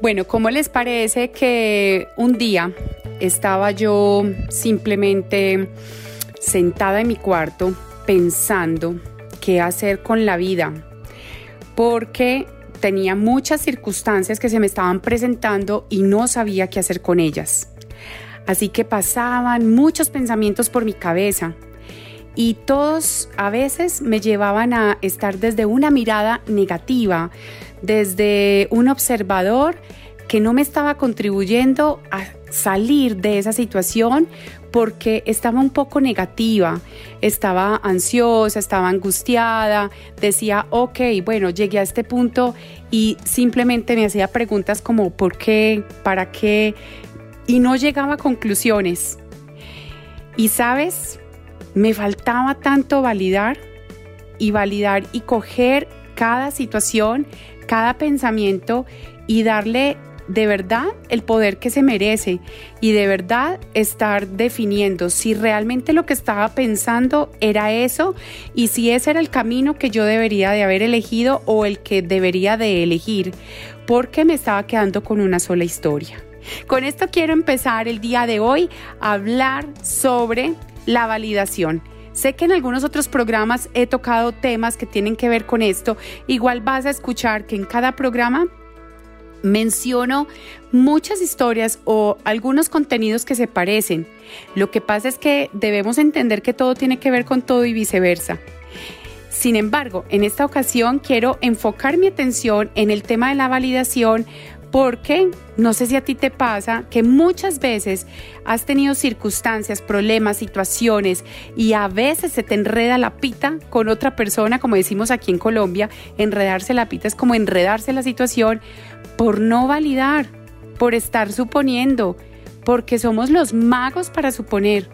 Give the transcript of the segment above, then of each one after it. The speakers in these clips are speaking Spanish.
Bueno, ¿cómo les parece que un día estaba yo simplemente sentada en mi cuarto pensando qué hacer con la vida? Porque tenía muchas circunstancias que se me estaban presentando y no sabía qué hacer con ellas. Así que pasaban muchos pensamientos por mi cabeza y todos a veces me llevaban a estar desde una mirada negativa, desde un observador que no me estaba contribuyendo a salir de esa situación porque estaba un poco negativa, estaba ansiosa, estaba angustiada, decía, ok, bueno, llegué a este punto y simplemente me hacía preguntas como ¿por qué? ¿Para qué? Y no llegaba a conclusiones. Y sabes, me faltaba tanto validar y validar y coger cada situación, cada pensamiento y darle de verdad el poder que se merece y de verdad estar definiendo si realmente lo que estaba pensando era eso y si ese era el camino que yo debería de haber elegido o el que debería de elegir, porque me estaba quedando con una sola historia. Con esto quiero empezar el día de hoy a hablar sobre la validación. Sé que en algunos otros programas he tocado temas que tienen que ver con esto. Igual vas a escuchar que en cada programa menciono muchas historias o algunos contenidos que se parecen. Lo que pasa es que debemos entender que todo tiene que ver con todo y viceversa. Sin embargo, en esta ocasión quiero enfocar mi atención en el tema de la validación porque no sé si a ti te pasa que muchas veces has tenido circunstancias, problemas, situaciones y a veces se te enreda la pita con otra persona, como decimos aquí en Colombia, enredarse la pita es como enredarse la situación por no validar, por estar suponiendo, porque somos los magos para suponer.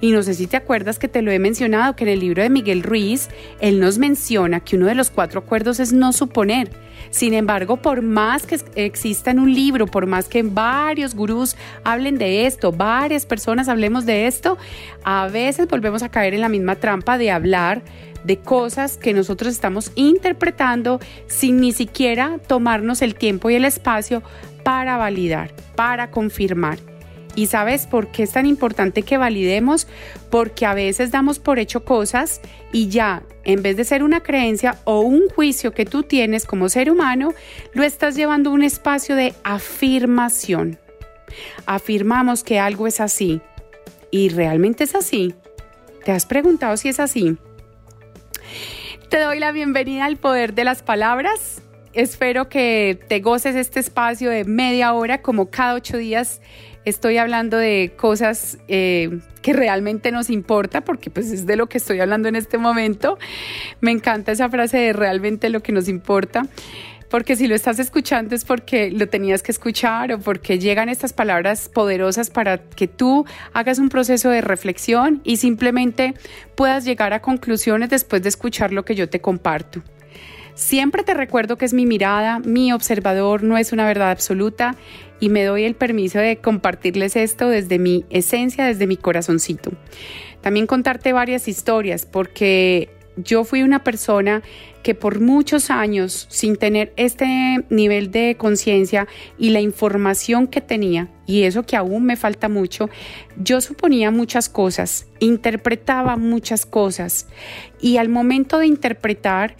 Y no sé si te acuerdas que te lo he mencionado, que en el libro de Miguel Ruiz, él nos menciona que uno de los cuatro acuerdos es no suponer. Sin embargo, por más que exista en un libro, por más que varios gurús hablen de esto, varias personas hablemos de esto, a veces volvemos a caer en la misma trampa de hablar de cosas que nosotros estamos interpretando sin ni siquiera tomarnos el tiempo y el espacio para validar, para confirmar. ¿Y sabes por qué es tan importante que validemos? Porque a veces damos por hecho cosas y ya, en vez de ser una creencia o un juicio que tú tienes como ser humano, lo estás llevando a un espacio de afirmación. Afirmamos que algo es así. ¿Y realmente es así? ¿Te has preguntado si es así? Te doy la bienvenida al poder de las palabras. Espero que te goces este espacio de media hora como cada ocho días estoy hablando de cosas eh, que realmente nos importa, porque pues es de lo que estoy hablando en este momento. Me encanta esa frase de realmente lo que nos importa, porque si lo estás escuchando es porque lo tenías que escuchar o porque llegan estas palabras poderosas para que tú hagas un proceso de reflexión y simplemente puedas llegar a conclusiones después de escuchar lo que yo te comparto. Siempre te recuerdo que es mi mirada, mi observador, no es una verdad absoluta y me doy el permiso de compartirles esto desde mi esencia, desde mi corazoncito. También contarte varias historias porque yo fui una persona que por muchos años, sin tener este nivel de conciencia y la información que tenía, y eso que aún me falta mucho, yo suponía muchas cosas, interpretaba muchas cosas, y al momento de interpretar,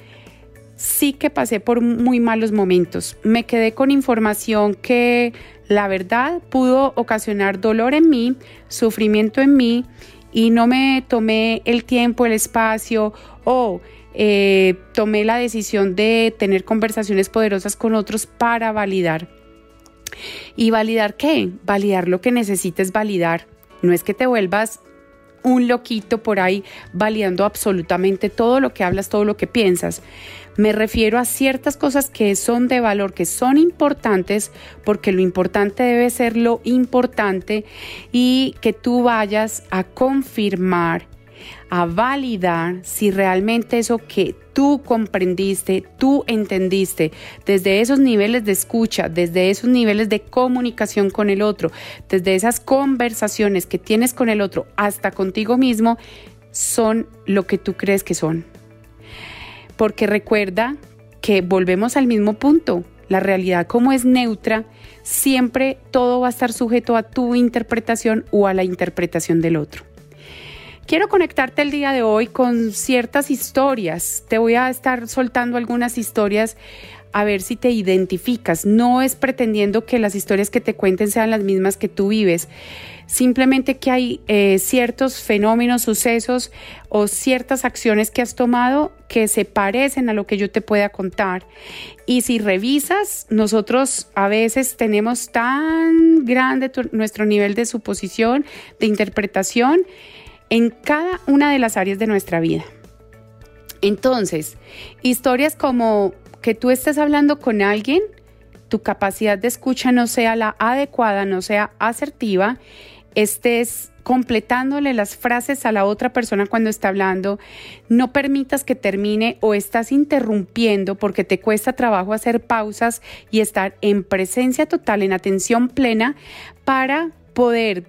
sí que pasé por muy malos momentos. Me quedé con información que la verdad pudo ocasionar dolor en mí, sufrimiento en mí y no me tomé el tiempo, el espacio o eh, tomé la decisión de tener conversaciones poderosas con otros para validar. ¿Y validar qué? Validar lo que necesites validar. No es que te vuelvas un loquito por ahí validando absolutamente todo lo que hablas, todo lo que piensas. Me refiero a ciertas cosas que son de valor, que son importantes, porque lo importante debe ser lo importante y que tú vayas a confirmar, a validar si realmente eso que tú comprendiste, tú entendiste, desde esos niveles de escucha, desde esos niveles de comunicación con el otro, desde esas conversaciones que tienes con el otro hasta contigo mismo, son lo que tú crees que son. Porque recuerda que volvemos al mismo punto. La realidad como es neutra, siempre todo va a estar sujeto a tu interpretación o a la interpretación del otro. Quiero conectarte el día de hoy con ciertas historias. Te voy a estar soltando algunas historias a ver si te identificas. No es pretendiendo que las historias que te cuenten sean las mismas que tú vives, simplemente que hay eh, ciertos fenómenos, sucesos o ciertas acciones que has tomado que se parecen a lo que yo te pueda contar. Y si revisas, nosotros a veces tenemos tan grande nuestro nivel de suposición, de interpretación en cada una de las áreas de nuestra vida. Entonces, historias como que tú estés hablando con alguien, tu capacidad de escucha no sea la adecuada, no sea asertiva estés completándole las frases a la otra persona cuando está hablando, no permitas que termine o estás interrumpiendo porque te cuesta trabajo hacer pausas y estar en presencia total, en atención plena para poder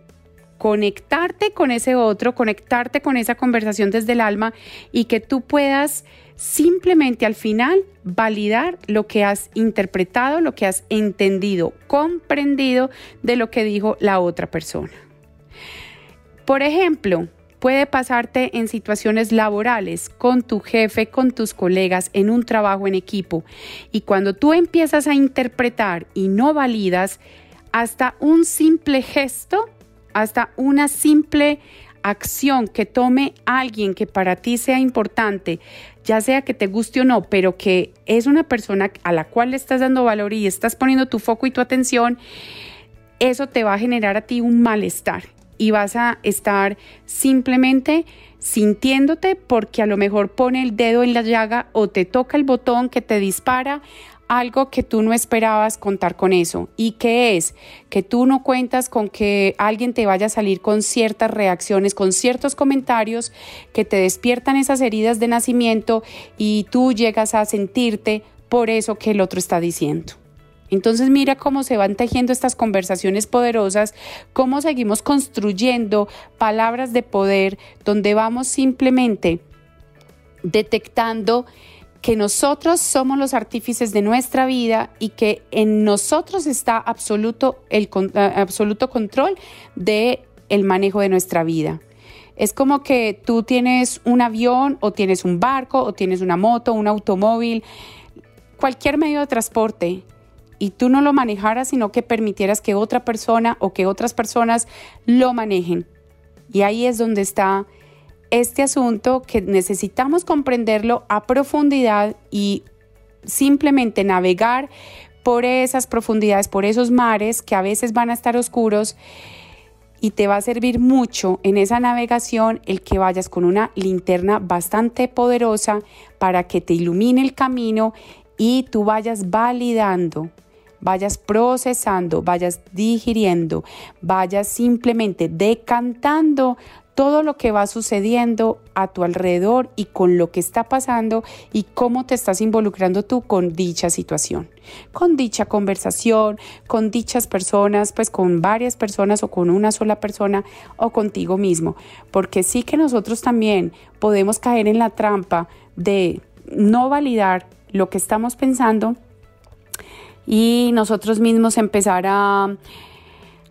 conectarte con ese otro, conectarte con esa conversación desde el alma y que tú puedas simplemente al final validar lo que has interpretado, lo que has entendido, comprendido de lo que dijo la otra persona. Por ejemplo, puede pasarte en situaciones laborales, con tu jefe, con tus colegas, en un trabajo en equipo. Y cuando tú empiezas a interpretar y no validas, hasta un simple gesto, hasta una simple acción que tome alguien que para ti sea importante, ya sea que te guste o no, pero que es una persona a la cual le estás dando valor y estás poniendo tu foco y tu atención, eso te va a generar a ti un malestar y vas a estar simplemente sintiéndote porque a lo mejor pone el dedo en la llaga o te toca el botón que te dispara algo que tú no esperabas contar con eso. ¿Y qué es? Que tú no cuentas con que alguien te vaya a salir con ciertas reacciones, con ciertos comentarios que te despiertan esas heridas de nacimiento y tú llegas a sentirte por eso que el otro está diciendo. Entonces mira cómo se van tejiendo estas conversaciones poderosas, cómo seguimos construyendo palabras de poder donde vamos simplemente detectando que nosotros somos los artífices de nuestra vida y que en nosotros está absoluto, el, absoluto control de el manejo de nuestra vida. Es como que tú tienes un avión o tienes un barco o tienes una moto, un automóvil, cualquier medio de transporte y tú no lo manejaras, sino que permitieras que otra persona o que otras personas lo manejen. Y ahí es donde está este asunto que necesitamos comprenderlo a profundidad y simplemente navegar por esas profundidades, por esos mares que a veces van a estar oscuros y te va a servir mucho en esa navegación el que vayas con una linterna bastante poderosa para que te ilumine el camino y tú vayas validando vayas procesando, vayas digiriendo, vayas simplemente decantando todo lo que va sucediendo a tu alrededor y con lo que está pasando y cómo te estás involucrando tú con dicha situación, con dicha conversación, con dichas personas, pues con varias personas o con una sola persona o contigo mismo, porque sí que nosotros también podemos caer en la trampa de no validar lo que estamos pensando y nosotros mismos empezar a,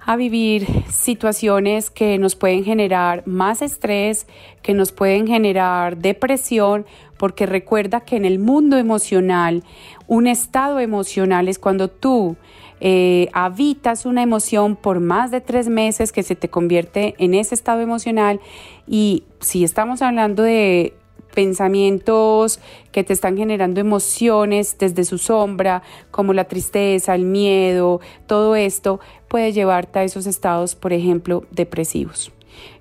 a vivir situaciones que nos pueden generar más estrés, que nos pueden generar depresión, porque recuerda que en el mundo emocional, un estado emocional es cuando tú eh, habitas una emoción por más de tres meses que se te convierte en ese estado emocional. Y si estamos hablando de pensamientos que te están generando emociones desde su sombra, como la tristeza, el miedo, todo esto puede llevarte a esos estados, por ejemplo, depresivos.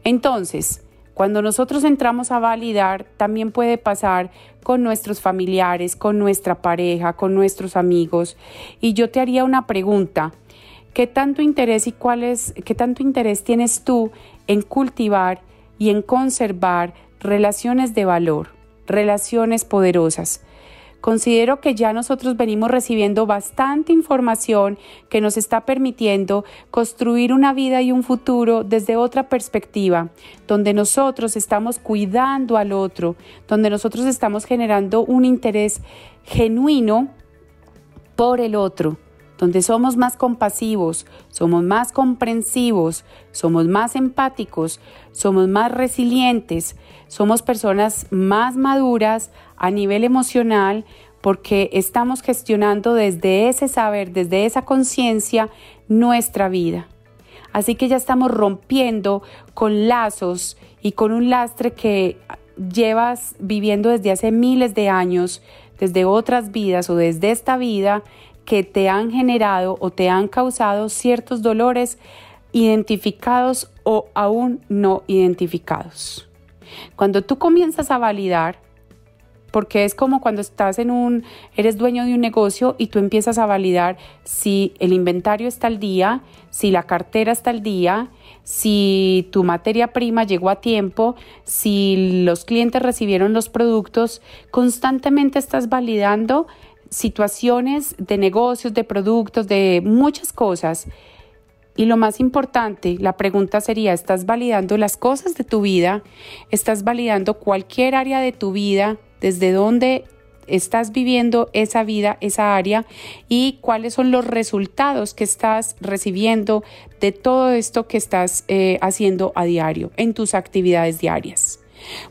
Entonces, Cuando nosotros entramos a validar, también puede pasar con nuestros familiares, con nuestra pareja, con nuestros amigos. Y yo te haría una pregunta. ¿Qué tanto interés y cuál es, qué tanto interés tienes tú en cultivar y en conservar relaciones de valor, relaciones poderosas? Considero que ya nosotros venimos recibiendo bastante información que nos está permitiendo construir una vida y un futuro desde otra perspectiva, donde nosotros estamos cuidando al otro, donde nosotros estamos generando un interés genuino por el otro donde somos más compasivos, somos más comprensivos, somos más empáticos, somos más resilientes, somos personas más maduras a nivel emocional porque estamos gestionando desde ese saber, desde esa conciencia, nuestra vida. Así que ya estamos rompiendo con lazos y con un lastre que llevas viviendo desde hace miles de años, desde otras vidas o desde esta vida que te han generado o te han causado ciertos dolores identificados o aún no identificados. Cuando tú comienzas a validar, porque es como cuando estás en un, eres dueño de un negocio y tú empiezas a validar si el inventario está al día, si la cartera está al día, si tu materia prima llegó a tiempo, si los clientes recibieron los productos, constantemente estás validando situaciones de negocios, de productos, de muchas cosas. Y lo más importante, la pregunta sería, ¿estás validando las cosas de tu vida? ¿Estás validando cualquier área de tu vida? ¿Desde dónde estás viviendo esa vida, esa área? ¿Y cuáles son los resultados que estás recibiendo de todo esto que estás eh, haciendo a diario, en tus actividades diarias?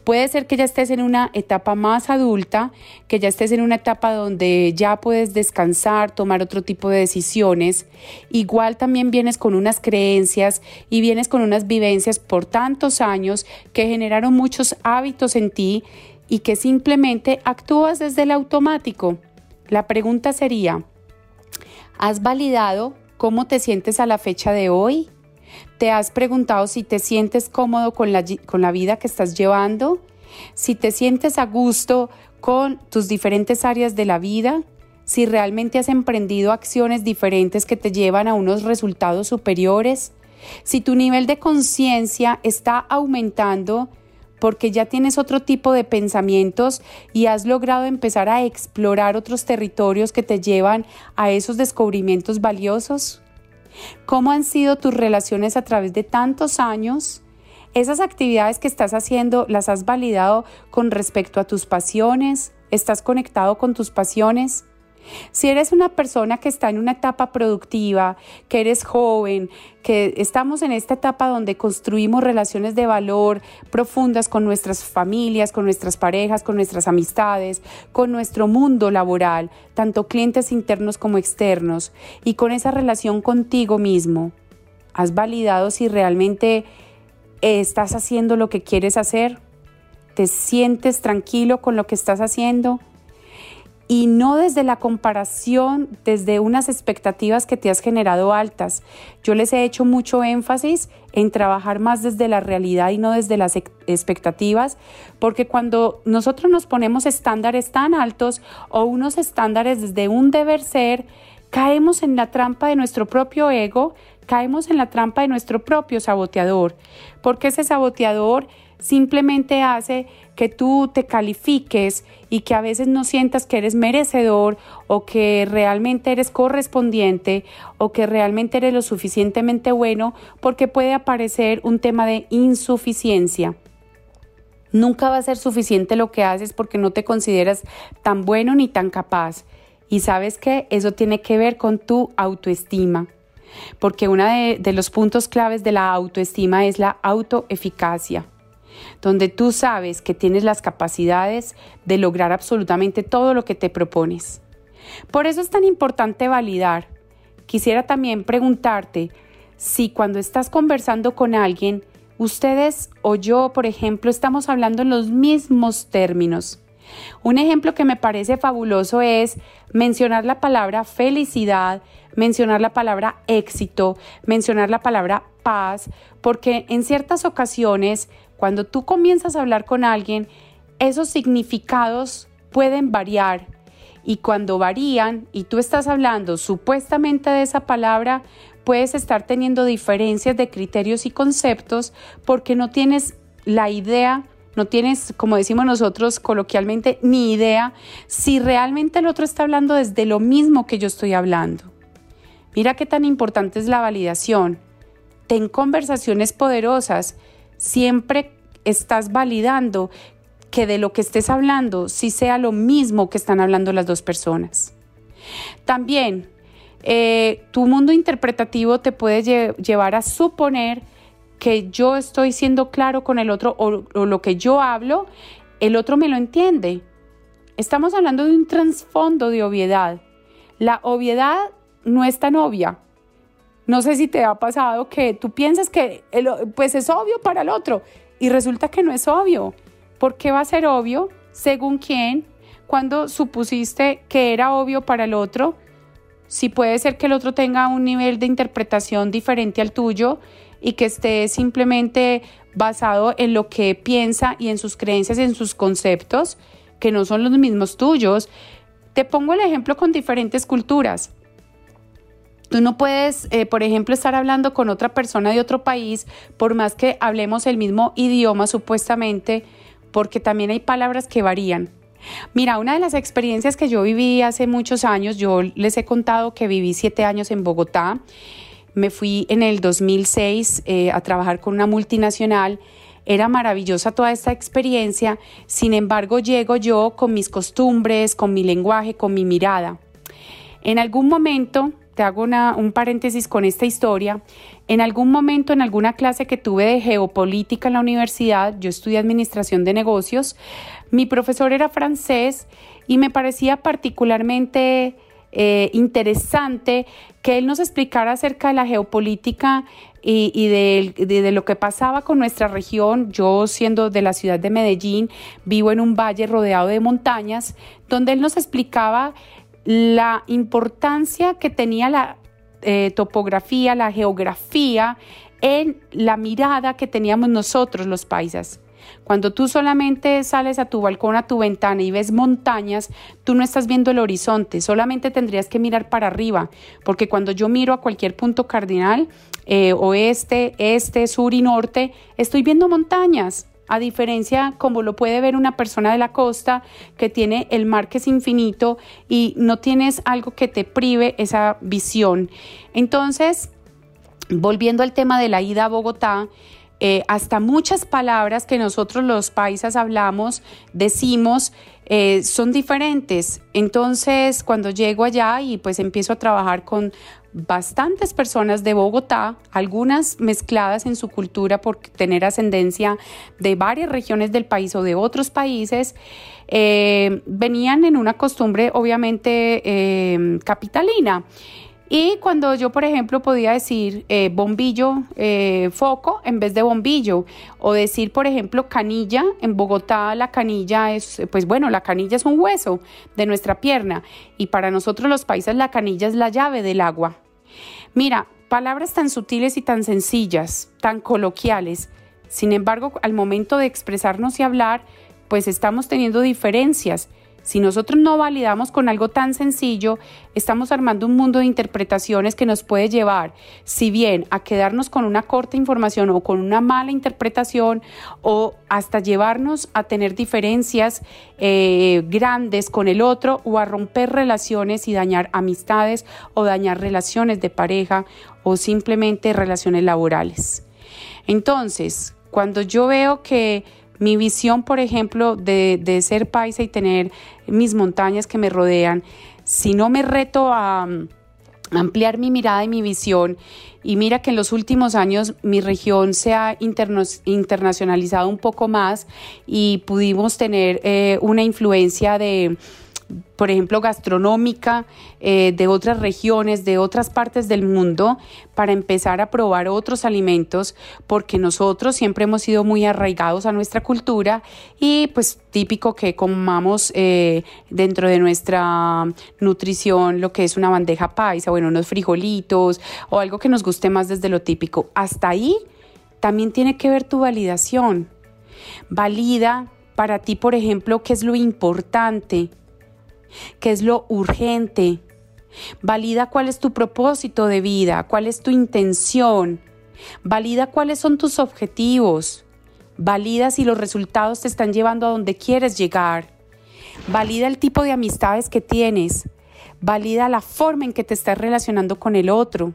Puede ser que ya estés en una etapa más adulta, que ya estés en una etapa donde ya puedes descansar, tomar otro tipo de decisiones. Igual también vienes con unas creencias y vienes con unas vivencias por tantos años que generaron muchos hábitos en ti y que simplemente actúas desde el automático. La pregunta sería, ¿has validado cómo te sientes a la fecha de hoy? ¿Te has preguntado si te sientes cómodo con la, con la vida que estás llevando? Si te sientes a gusto con tus diferentes áreas de la vida? Si realmente has emprendido acciones diferentes que te llevan a unos resultados superiores? Si tu nivel de conciencia está aumentando porque ya tienes otro tipo de pensamientos y has logrado empezar a explorar otros territorios que te llevan a esos descubrimientos valiosos? ¿Cómo han sido tus relaciones a través de tantos años? ¿Esas actividades que estás haciendo las has validado con respecto a tus pasiones? ¿Estás conectado con tus pasiones? Si eres una persona que está en una etapa productiva, que eres joven, que estamos en esta etapa donde construimos relaciones de valor profundas con nuestras familias, con nuestras parejas, con nuestras amistades, con nuestro mundo laboral, tanto clientes internos como externos, y con esa relación contigo mismo, ¿has validado si realmente estás haciendo lo que quieres hacer? ¿Te sientes tranquilo con lo que estás haciendo? Y no desde la comparación, desde unas expectativas que te has generado altas. Yo les he hecho mucho énfasis en trabajar más desde la realidad y no desde las expectativas, porque cuando nosotros nos ponemos estándares tan altos o unos estándares desde un deber ser, caemos en la trampa de nuestro propio ego, caemos en la trampa de nuestro propio saboteador, porque ese saboteador simplemente hace que tú te califiques y que a veces no sientas que eres merecedor o que realmente eres correspondiente o que realmente eres lo suficientemente bueno porque puede aparecer un tema de insuficiencia. Nunca va a ser suficiente lo que haces porque no te consideras tan bueno ni tan capaz. Y sabes que eso tiene que ver con tu autoestima. Porque uno de, de los puntos claves de la autoestima es la autoeficacia donde tú sabes que tienes las capacidades de lograr absolutamente todo lo que te propones. Por eso es tan importante validar. Quisiera también preguntarte si cuando estás conversando con alguien, ustedes o yo, por ejemplo, estamos hablando en los mismos términos. Un ejemplo que me parece fabuloso es mencionar la palabra felicidad, mencionar la palabra éxito, mencionar la palabra paz, porque en ciertas ocasiones Cuando tú comienzas a hablar con alguien, esos significados pueden variar y cuando varían y tú estás hablando supuestamente de esa palabra, puedes estar teniendo diferencias de criterios y conceptos porque no tienes la idea, no tienes, como decimos nosotros coloquialmente, ni idea si realmente el otro está hablando desde lo mismo que yo estoy hablando. Mira qué tan importante es la validación. Ten conversaciones poderosas. Siempre estás validando que de lo que estés hablando sí sea lo mismo que están hablando las dos personas. También, eh, tu mundo interpretativo te puede llevar a suponer que yo estoy siendo claro con el otro o, o lo que yo hablo, el otro me lo entiende. Estamos hablando de un trasfondo de obviedad. La obviedad no es tan obvia. No sé si te ha pasado que tú piensas que pues es obvio para el otro y resulta que no es obvio. ¿Por qué va a ser obvio? ¿Según quién? Cuando supusiste que era obvio para el otro, si puede ser que el otro tenga un nivel de interpretación diferente al tuyo y que esté simplemente basado en lo que piensa y en sus creencias en sus conceptos, que no son los mismos tuyos. Te pongo el ejemplo con diferentes culturas. Tú no puedes, eh, por ejemplo, estar hablando con otra persona de otro país, por más que hablemos el mismo idioma supuestamente, porque también hay palabras que varían. Mira, una de las experiencias que yo viví hace muchos años, yo les he contado que viví siete años en Bogotá, me fui en el 2006 eh, a trabajar con una multinacional, era maravillosa toda esta experiencia, sin embargo llego yo con mis costumbres, con mi lenguaje, con mi mirada. En algún momento te hago un paréntesis con esta historia. En algún momento, en alguna clase que tuve de geopolítica en la universidad, yo estudié administración de negocios, mi profesor era francés y me parecía particularmente eh, interesante que él nos explicara acerca de la geopolítica y, de, lo que pasaba con nuestra región. Yo siendo de la ciudad de Medellín, vivo en un valle rodeado de montañas, donde él nos explicaba la importancia que tenía la eh, topografía, la geografía en la mirada que teníamos nosotros los paisas. Cuando tú solamente sales a tu balcón, a tu ventana y ves montañas, tú no estás viendo el horizonte, solamente tendrías que mirar para arriba, porque cuando yo miro a cualquier punto cardinal, eh, oeste, este, sur y norte, estoy viendo montañas a diferencia como lo puede ver una persona de la costa que tiene el mar que es infinito y no tienes algo que te prive esa visión. Entonces, volviendo al tema de la ida a Bogotá, eh, hasta muchas palabras que nosotros los paisas hablamos, decimos, eh, son diferentes. Entonces, cuando llego allá y pues empiezo a trabajar con bastantes personas de Bogotá, algunas mezcladas en su cultura por tener ascendencia de varias regiones del país o de otros países, eh, venían en una costumbre obviamente eh, capitalina. Y cuando yo, por ejemplo, podía decir eh, bombillo, foco en vez de bombillo, o decir, por ejemplo, canilla, en Bogotá la canilla es, pues bueno, la canilla es un hueso de nuestra pierna, y para nosotros los países la canilla es la llave del agua. Mira, palabras tan sutiles y tan sencillas, tan coloquiales, sin embargo, al momento de expresarnos y hablar, pues estamos teniendo diferencias si nosotros no validamos con algo tan sencillo, estamos armando un mundo de interpretaciones que nos puede llevar, si bien a quedarnos con una corta información o con una mala interpretación, o hasta llevarnos a tener diferencias eh, grandes con el otro, o a romper relaciones y dañar amistades, o dañar relaciones de pareja, o simplemente relaciones laborales. Entonces, cuando yo veo que mi visión, por ejemplo, de, ser paisa y tener mis montañas que me rodean, si no me reto a ampliar mi mirada y mi visión. Y mira que en los últimos años mi región se ha internacionalizado un poco más y pudimos tener eh, una influencia de por ejemplo, gastronómica eh, de otras regiones, de otras partes del mundo, para empezar a probar otros alimentos, porque nosotros siempre hemos sido muy arraigados a nuestra cultura y pues típico que comamos eh, dentro de nuestra nutrición lo que es una bandeja paisa, bueno, unos frijolitos o algo que nos guste más desde lo típico. Hasta ahí también tiene que ver tu validación Valida para ti, por ejemplo, qué es lo importante, qué es lo urgente. Valida cuál es tu propósito de vida, cuál es tu intención. Valida cuáles son tus objetivos. Valida si los resultados te están llevando a donde quieres llegar. Valida el tipo de amistades que tienes. Valida la forma en que te estás relacionando con el otro.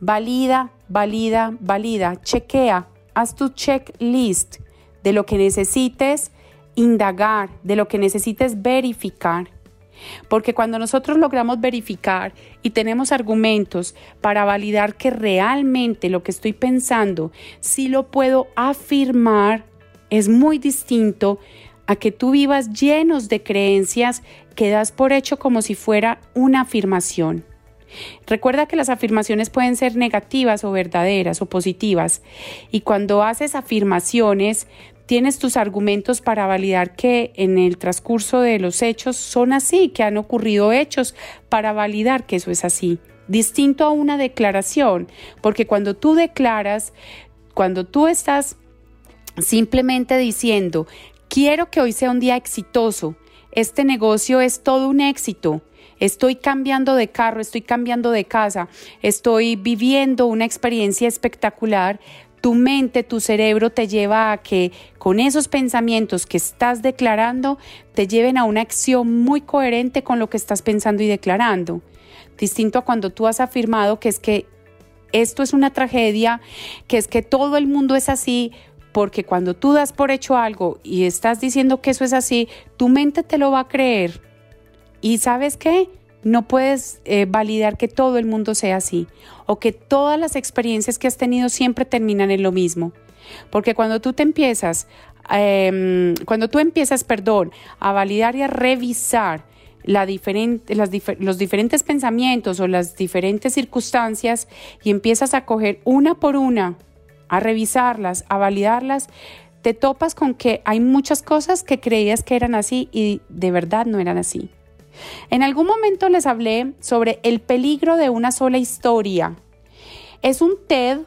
Valida, valida, valida. Chequea. Haz tu checklist de lo que necesites indagar, de lo que necesites verificar. Porque cuando nosotros logramos verificar y tenemos argumentos para validar que realmente lo que estoy pensando sí lo puedo afirmar, es muy distinto a que tú vivas llenos de creencias que das por hecho como si fuera una afirmación. Recuerda que las afirmaciones pueden ser negativas o verdaderas o positivas y cuando haces afirmaciones tienes tus argumentos para validar que en el transcurso de los hechos son así, que han ocurrido hechos para validar que eso es así. Distinto a una declaración, porque cuando tú declaras, cuando tú estás simplemente diciendo, quiero que hoy sea un día exitoso, este negocio es todo un éxito, estoy cambiando de carro, estoy cambiando de casa, estoy viviendo una experiencia espectacular, tu mente, tu cerebro te lleva a que con esos pensamientos que estás declarando te lleven a una acción muy coherente con lo que estás pensando y declarando. Distinto a cuando tú has afirmado que es que esto es una tragedia, que es que todo el mundo es así, porque cuando tú das por hecho algo y estás diciendo que eso es así, tu mente te lo va a creer. ¿Y sabes qué? No puedes eh, validar que todo el mundo sea así o que todas las experiencias que has tenido siempre terminan en lo mismo. Porque cuando tú te empiezas, em, cuando tú empiezas, perdón, a validar y a revisar la los diferentes pensamientos o las diferentes circunstancias y empiezas a coger una por una, a revisarlas, a validarlas, te topas con que hay muchas cosas que creías que eran así y de verdad no eran así. En algún momento les hablé sobre el peligro de una sola historia. Es un TED,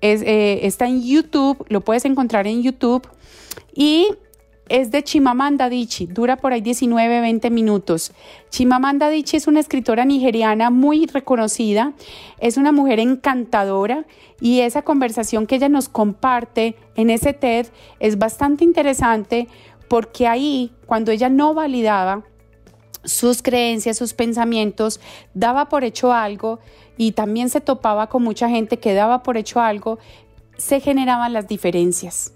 eh, está en YouTube, lo puedes encontrar en YouTube y es de Chimamanda Adichie, dura por ahí 19, 20 minutos. Chimamanda Adichie es una escritora nigeriana muy reconocida, es una mujer encantadora y esa conversación que ella nos comparte en ese TED es bastante interesante porque ahí, cuando ella no validaba sus creencias, sus pensamientos, daba por hecho algo y también se topaba con mucha gente que daba por hecho algo, se generaban las diferencias.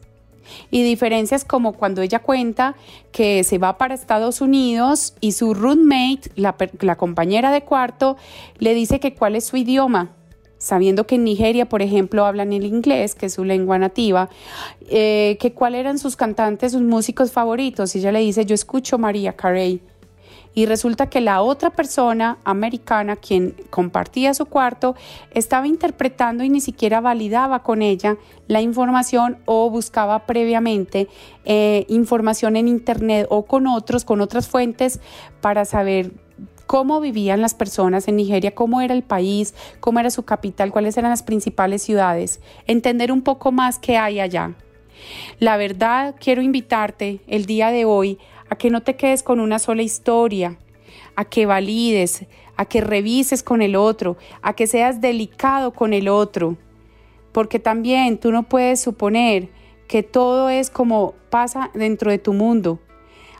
Y diferencias como cuando ella cuenta que se va para Estados Unidos y su roommate, la, compañera de cuarto, le dice que cuál es su idioma sabiendo que en Nigeria, por ejemplo, hablan el inglés, que es su lengua nativa, eh, que cuáles eran sus cantantes, sus músicos favoritos. Y ella le dice, yo escucho María Carey y resulta que la otra persona americana, quien compartía su cuarto, estaba interpretando y ni siquiera validaba con ella la información o buscaba previamente eh, información en internet o con otros, con otras fuentes para saber cómo vivían las personas en Nigeria, cómo era el país, cómo era su capital, cuáles eran las principales ciudades, entender un poco más qué hay allá. La verdad, quiero invitarte el día de hoy a que no te quedes con una sola historia, a que valides, a que revises con el otro, a que seas delicado con el otro, porque también tú no puedes suponer que todo es como pasa dentro de tu mundo.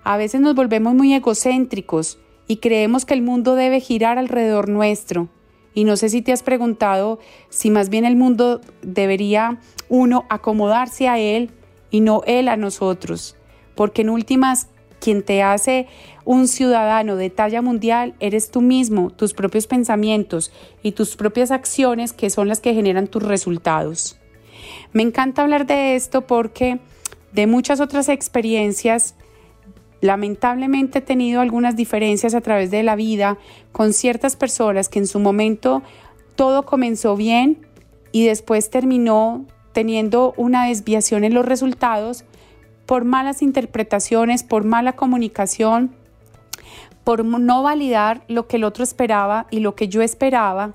A veces nos volvemos muy egocéntricos y creemos que el mundo debe girar alrededor nuestro. Y no sé si te has preguntado si más bien el mundo debería uno acomodarse a él y no él a nosotros, porque en últimas quien te hace un ciudadano de talla mundial eres tú mismo, tus propios pensamientos y tus propias acciones que son las que generan tus resultados. Me encanta hablar de esto porque de muchas otras experiencias, lamentablemente he tenido algunas diferencias a través de la vida con ciertas personas que en su momento todo comenzó bien y después terminó teniendo una desviación en los resultados por malas interpretaciones, por mala comunicación, por no validar lo que el otro esperaba y lo que yo esperaba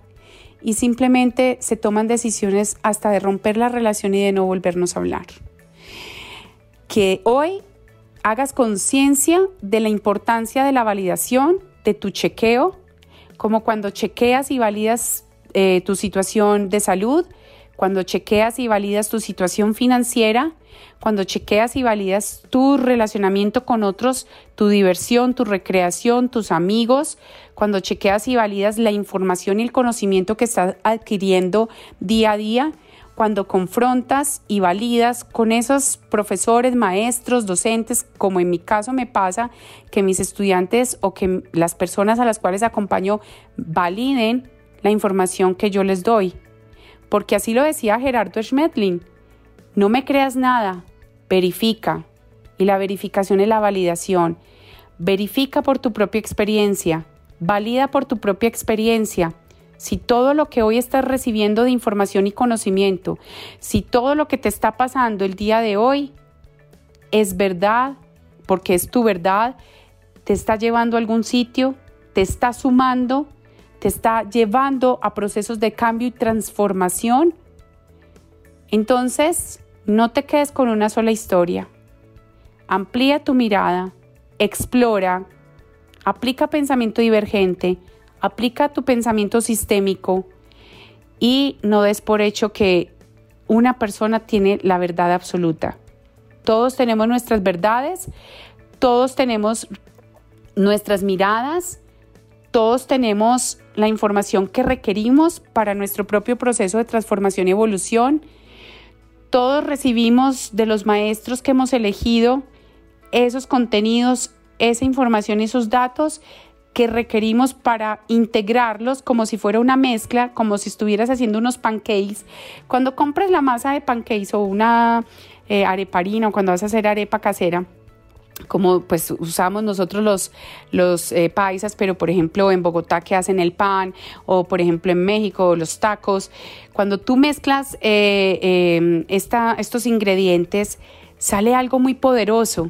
y simplemente se toman decisiones hasta de romper la relación y de no volvernos a hablar. que hoy hagas conciencia de la importancia de la validación, de tu chequeo, como cuando chequeas y validas eh, tu situación de salud, cuando chequeas y validas tu situación financiera, cuando chequeas y validas tu relacionamiento con otros, tu diversión, tu recreación, tus amigos, cuando chequeas y validas la información y el conocimiento que estás adquiriendo día a día, cuando confrontas y validas con esos profesores, maestros, docentes, como en mi caso me pasa, que mis estudiantes o que las personas a las cuales acompaño validen la información que yo les doy. Porque así lo decía Gerardo Schmetling, no me creas nada, verifica. Y la verificación es la validación. Verifica por tu propia experiencia, valida por tu propia experiencia si todo lo que hoy estás recibiendo de información y conocimiento, si todo lo que te está pasando el día de hoy es verdad, porque es tu verdad, te está llevando a algún sitio, te está sumando, te está llevando a procesos de cambio y transformación, entonces no te quedes con una sola historia. Amplía tu mirada, explora, aplica pensamiento divergente, aplica tu pensamiento sistémico y no des por hecho que una persona tiene la verdad absoluta. Todos tenemos nuestras verdades, todos tenemos nuestras miradas, todos tenemos la información que requerimos para nuestro propio proceso de transformación y evolución. Todos recibimos de los maestros que hemos elegido esos contenidos, esa información y esos datos que requerimos para integrarlos como si fuera una mezcla, como si estuvieras haciendo unos pancakes. Cuando compras la masa de pancakes o una eh, areparina o cuando vas a hacer arepa casera, como pues usamos nosotros los, los eh, paisas, pero por ejemplo en Bogotá que hacen el pan o por ejemplo en México los tacos, cuando tú mezclas eh, em, estos ingredientes sale algo muy poderoso.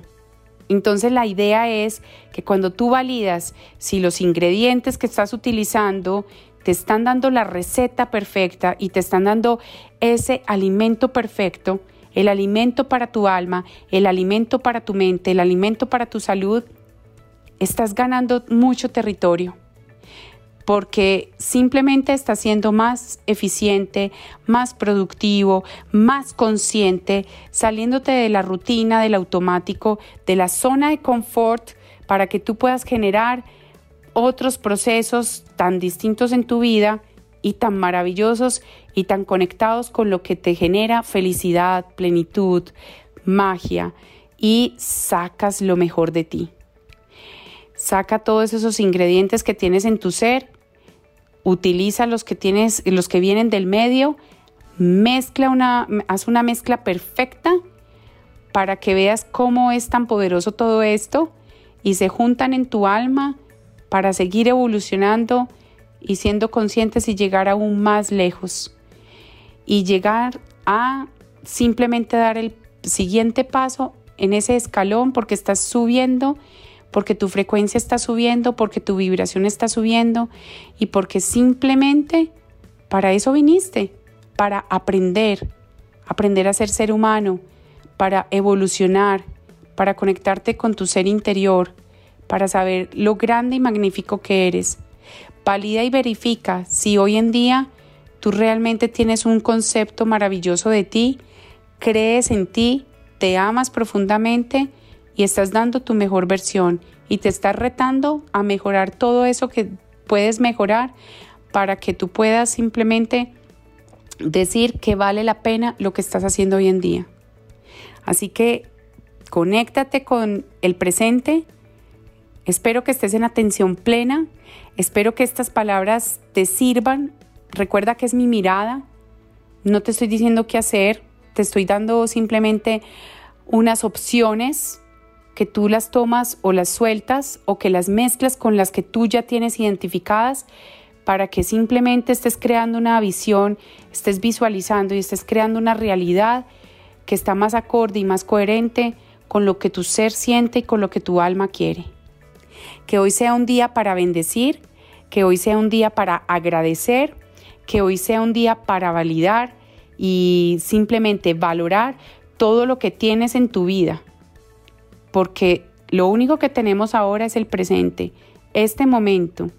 Entonces la idea es que cuando tú validas si los ingredientes que estás utilizando te están dando la receta perfecta y te están dando ese alimento perfecto, el alimento para tu alma, el alimento para tu mente, el alimento para tu salud, estás ganando mucho territorio porque simplemente estás siendo más eficiente, más productivo, más consciente, saliéndote de la rutina, del automático, de la zona de confort, para que tú puedas generar otros procesos tan distintos en tu vida y tan maravillosos y tan conectados con lo que te genera felicidad, plenitud, magia y sacas lo mejor de ti. Saca todos esos ingredientes que tienes en tu ser utiliza los que tienes, los que vienen del medio, mezcla una, haz una mezcla perfecta para que veas cómo es tan poderoso todo esto y se juntan en tu alma para seguir evolucionando y siendo conscientes y llegar aún más lejos y llegar a simplemente dar el siguiente paso en ese escalón porque estás subiendo porque tu frecuencia está subiendo, porque tu vibración está subiendo y porque simplemente para eso viniste, para aprender, aprender a ser ser humano, para evolucionar, para conectarte con tu ser interior, para saber lo grande y magnífico que eres. Valida y verifica si hoy en día tú realmente tienes un concepto maravilloso de ti, crees en ti, te amas profundamente y estás dando tu mejor versión y te estás retando a mejorar todo eso que puedes mejorar para que tú puedas simplemente decir que vale la pena lo que estás haciendo hoy en día. Así que conéctate con el presente. Espero que estés en atención plena. Espero que estas palabras te sirvan. Recuerda que es mi mirada. No te estoy diciendo qué hacer. Te estoy dando simplemente unas opciones que tú las tomas o las sueltas o que las mezclas con las que tú ya tienes identificadas para que simplemente estés creando una visión, estés visualizando y estés creando una realidad que está más acorde y más coherente con lo que tu ser siente y con lo que tu alma quiere. Que hoy sea un día para bendecir, que hoy sea un día para agradecer, que hoy sea un día para validar y simplemente valorar todo lo que tienes en tu vida porque lo único que tenemos ahora es el presente, este momento.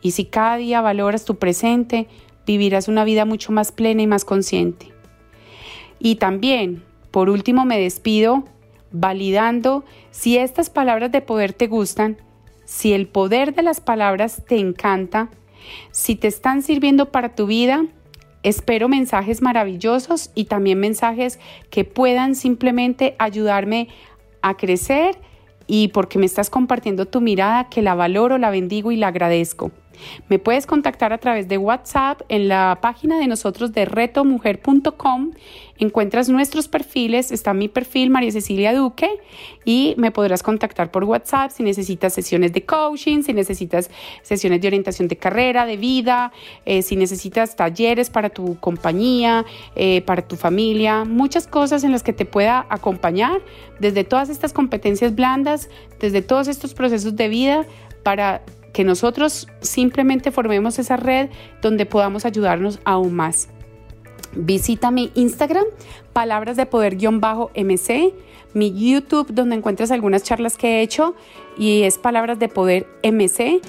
Y si cada día valoras tu presente, vivirás una vida mucho más plena y más consciente. Y también, por último, me despido validando si estas palabras de poder te gustan, si el poder de las palabras te encanta, si te están sirviendo para tu vida, espero mensajes maravillosos y también mensajes que puedan simplemente ayudarme a crecer y porque me estás compartiendo tu mirada que la valoro, la bendigo y la agradezco. Me puedes contactar a través de WhatsApp en la página de nosotros de retomujer.com. Encuentras nuestros perfiles, está mi perfil María Cecilia Duque y me podrás contactar por WhatsApp si necesitas sesiones de coaching, si necesitas sesiones de orientación de carrera, de vida, eh, si necesitas talleres para tu compañía, eh, para tu familia, muchas cosas en las que te pueda acompañar desde todas estas competencias blandas, desde todos estos procesos de vida para que nosotros simplemente formemos esa red donde podamos ayudarnos aún más. Visita mi Instagram, palabras de poder-mc, mi YouTube donde encuentras algunas charlas que he hecho y es palabras de poder mc.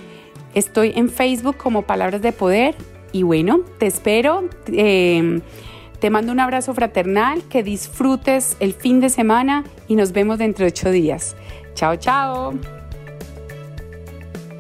Estoy en Facebook como palabras de poder y bueno, te espero. Eh, te mando un abrazo fraternal, que disfrutes el fin de semana y nos vemos dentro de ocho días. Chao, chao.